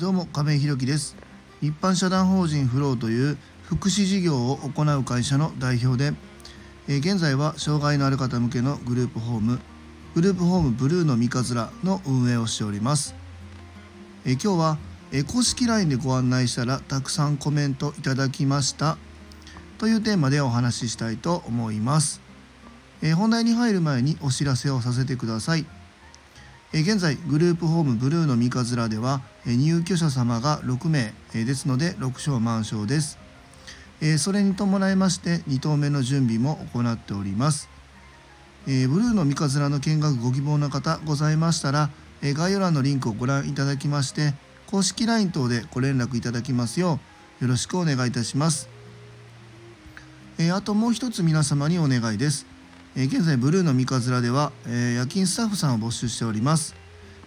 どうも亀井弘樹です。一般社団法人フローという福祉事業を行う会社の代表でえ現在は障害のある方向けのグループホームグループホームブルーの三日面の運営をしております。え今日はえ公式 LINE でご案内したらたくさんコメントいただきました。というテーマでお話ししたいと思います。え本題に入る前にお知らせをさせてください。現在グループホームブルーの三日面では入居者様が6名ですので6床満床です。それに伴いまして2棟目の準備も行っております。ブルーの三日面の見学ご希望の方ございましたら概要欄のリンクをご覧いただきまして公式 LINE 等でご連絡いただきますようよろしくお願いいたします。あともう一つ皆様にお願いです。え現在ブルーの三日面では、え夜勤スタッフさんを募集しております、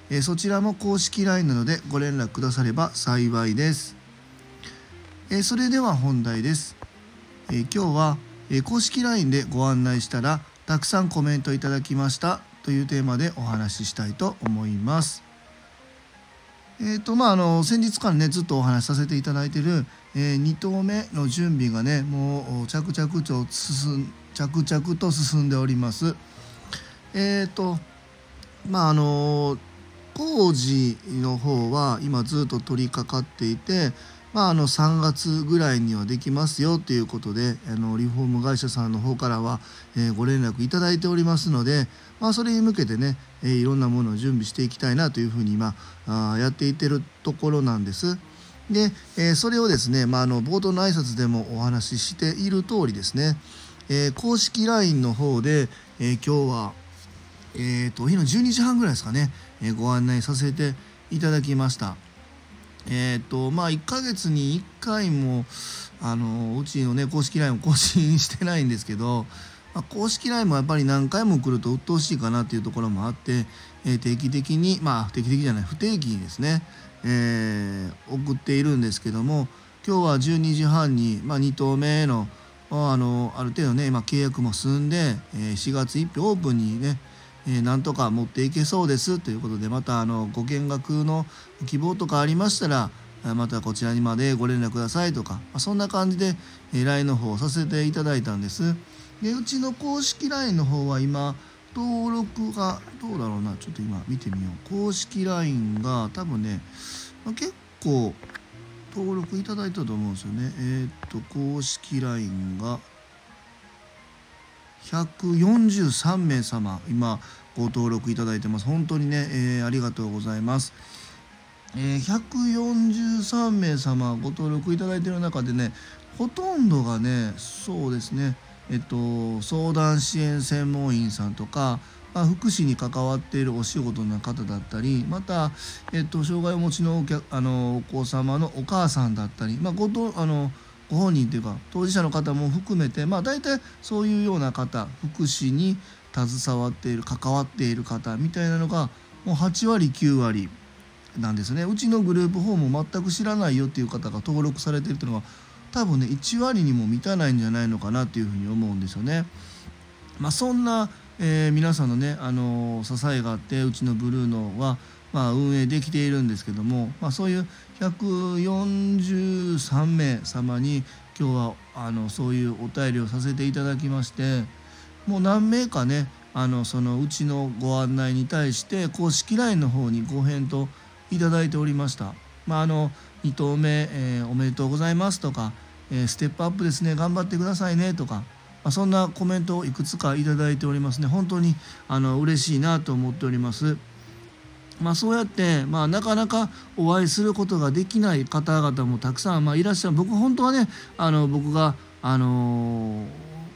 えそちらも公式 LINE なのでご連絡くだされば幸いです、えそれでは本題です、え今日は、え公式 LINE でご案内したらたくさんコメントいただきましたというテーマでお話ししたいと思います。えーとまあ、あの先日からねずっとお話しさせていただいている、えー、2投目の準備がねもう着々と進ん着々と進んでおります。えっ、ー、とまああの工事の方は今ずっと取り掛かっていて、まあ、あの3月ぐらいにはできますよということであのリフォーム会社さんの方からは、えー、ご連絡いただいておりますので、まあ、それに向けてね、えー、いろんなものを準備していきたいなというふうに今あやっていってるところなんです。で、えー、それをですね、まあ、あの冒頭の挨拶でもお話ししている通りですね、え、公式 LINE の方で、えー、今日は、えーと、お昼の12時半ぐらいですかね、え、ご案内させていただきました。え、ー、とまあ1ヶ月に1回もあのうちのね公式 LINE を更新 してないんですけど、まあ、公式 LINE もやっぱり何回も来ると鬱陶しいかなっていうところもあって、えー、定期的にまあ定期的じゃない不定期にですね、えー、送っているんですけども今日は12時半に、まあ、2投目のあのある程度ね今契約も済んで、えー、4月1日オープンにね、え、なんとか持っていけそうですということでまたあのご見学の希望とかありましたらまたこちらにまでご連絡くださいとか、ま、そんな感じで、LINE の方をさせていただいたんです。でうちの公式 LINE の方は今登録がどうだろうなちょっと今見てみよう公式 LINE が多分ね、ま、結構登録いただいたと思うんですよね。えー、っと、公式 LINE が143名様、今ご登録いただいてます。本当にね、えー、ありがとうございます。えー、143名様ご登録いただいている中でね、ほとんどがね、そうですね、えっと、相談支援専門員さんとか、まあ、福祉に関わっているお仕事の方だったりまた、えっと、障害をお持ちのお客あのお子様のお母さんだったり、まあ、ごとあのご本人というか当事者の方も含めて、まあ、大体そういうような方福祉に携わっている関わっている方みたいなのがもう8割9割なんですねうちのグループホームを全く知らないよっていう方が登録されてるっていうのは多分ね1割にも満たないんじゃないのかなっていうふうに思うんですよね。まあ、そんなえー、皆さんのね、あの支えがあってうちのブルーノは、まあ、運営できているんですけども、まあ、そういう143名様に今日はあのそういうお便りをさせていただきましてもう何名かねあのそのうちのご案内に対して公式 LINE の方にご返答いただいておりました。まあ、あの2投目、えー、おめでとうございますとか、えー、ステップアップですね頑張ってくださいねとかまあ、そんなコメントをいくつか頂いておりますね本当にあの嬉しいなと思っております。まあ、そうやって、まあ、なかなかお会いすることができない方々もたくさん、まあ、いらっしゃる。僕本当はねあの僕が、あのー、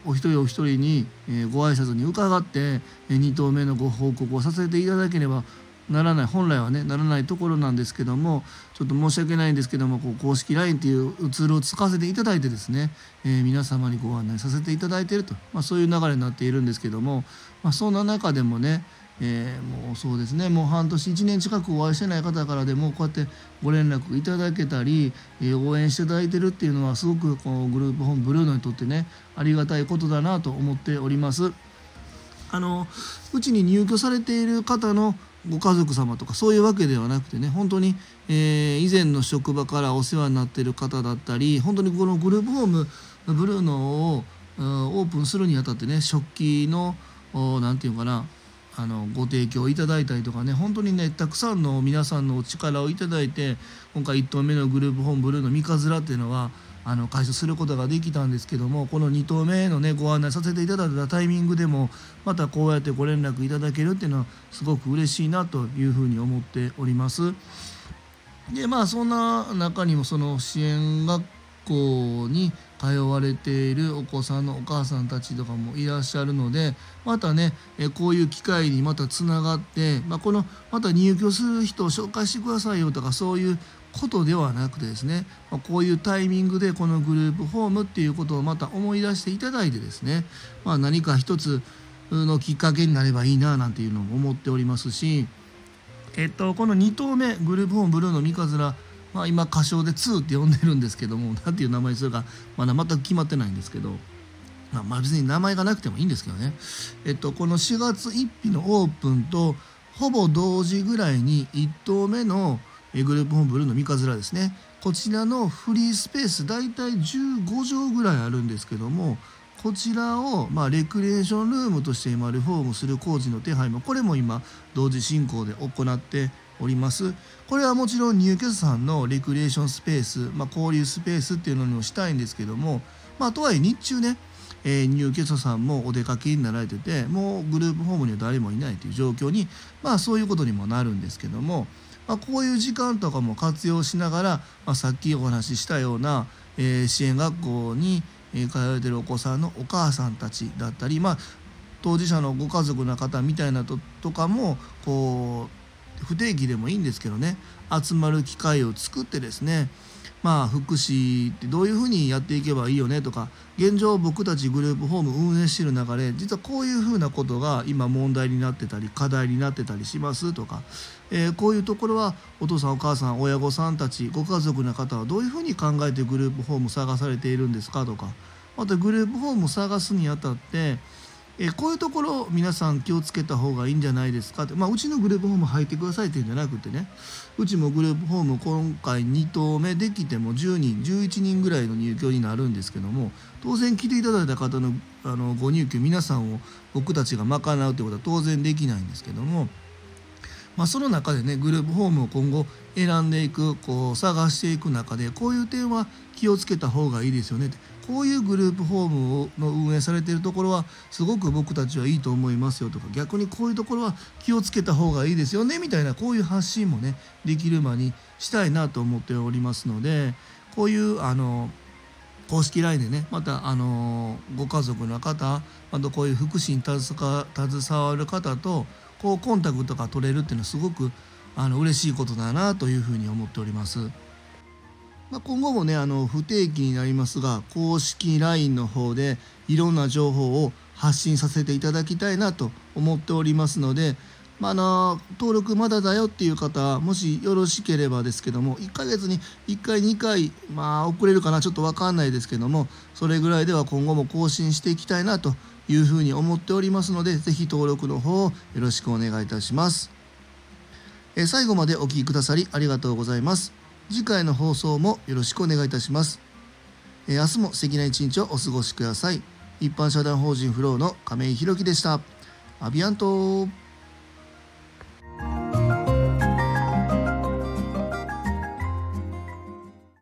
お一人お一人に、えー、ご挨拶に伺って、え2投目のご報告をさせていただければならない。本来はねならないところなんですけどもちょっと申し訳ないんですけどもこう公式 LINE というツールを使わせていただいてですね、えー、皆様にご案内させていただいていると、まあ、そういう流れになっているんですけども、まあ、そんな中でもねえー、もうそうですねもう半年1年近くお会いしてない方からでもこうやってご連絡いただけたり、えー、応援していただいてるっていうのはすごくこのグループホームブルーノにとってねありがたいことだなと思っております。あのうちに入居されている方のご家族様とかそういうわけではなくてね本当に、えー、以前の職場からお世話になってる方だったり本当にこのグループホームブルーノをオープンするにあたってね食器の何て言うかなあのご提供いただいたりとかね本当にねたくさんの皆さんのお力をいただいて今回1棟目のグループホームブルーの三日面っていうのはあの開始することができたんですけどもこの2棟目のねご案内させていただいたタイミングでもまたこうやってご連絡いただけるっていうのはすごく嬉しいなというふうに思っております。でまあそんな中にもその支援学校に通われているお子さんのお母さんたちとかもいらっしゃるのでまたねこういう機会にまたつながって、まあ、このまた入居する人を紹介してくださいよとかそういうことではなくてですね、まこういうタイミングでこのグループホームっていうことをまた思い出していただいてですね、まあ、何か一つのきっかけになればいいななんていうのを思っておりますし、えっと、この2棟目グループホームブルーの三日面まあ、今歌唱で2って呼んでるんですけども何ていう名前にするかまだ全く決まってないんですけど、まあ、まあ別に名前がなくてもいいんですけどね、えっと、この4月1日のオープンとほぼ同時ぐらいに1棟目のグループホームブルーの三日面ですね。こちらのフリースペース大体15畳ぐらいあるんですけどもこちらを、まあ、レクリエーションルームとして今リフォームする工事の手配もこれも今同時進行で行っております。これはもちろん入居者さんのレクリエーションスペース、まあ、交流スペースっていうのにもしたいんですけども、まあ、とはいえ日中ね、えー、入居者さんもお出かけになられててもうグループホームには誰もいないという状況にまあそういうことにもなるんですけども、まあ、こういう時間とかも活用しながら、まあ、さっきお話ししたような、えー、支援学校に通われてるお子さんのお母さんたちだったり、まあ、当事者のご家族の方みたいなととかもこう不定期でもいいんですけどね。集まる機会を作ってですね。まあ福祉ってどういうふうにやっていけばいいよねとか現状僕たちグループホーム運営してる中で実はこういうふうなことが今問題になってたり課題になってたりしますとか、えー、こういうところはお父さんお母さん親御さんたちご家族の方はどういうふうに考えてグループホーム探されているんですかとかまたグループホーム探すにあたってえこういうところ皆さん気をつけた方がいいんじゃないですか？って、まあ、うちのグループホーム入ってくださいっていうんじゃなくてねうちもグループホーム今回2棟目できても10人11人ぐらいの入居になるんですけども当然来ていただいた方のあのご入居皆さんを僕たちが賄うということは当然できないんですけども。まあ、その中でねグループホームを今後選んでいくこう探していく中でこういう点は気をつけた方がいいですよねってこういうグループホームをの運営されているところはすごく僕たちはいいと思いますよとか逆にこういうところは気をつけた方がいいですよねみたいなこういう発信もねできる間にしたいなと思っておりますのでこういうあの公式 LINE でねまたあのご家族の方あとこういう福祉に携わる方とこうコンタクトが取れるっていうのはすごくあの嬉しいことだなというふうに思っております。まあ、今後もねあの不定期になりますが公式 LINE の方でいろんな情報を発信させていただきたいなと思っておりますので、まあ、の登録まだだよっていう方もしよろしければですけども1ヶ月に1回2回まあ遅れるかなちょっと分かんないですけどもそれぐらいでは今後も更新していきたいなというふうに思っておりますので是非登録の方をよろしくお願いいたします。え最後までお聴きくださりありがとうございます。次回の放送もよろしくお願いいたします。え明日も素敵な一日をお過ごしください。一般社団法人フローの亀井宏樹でした。アビアント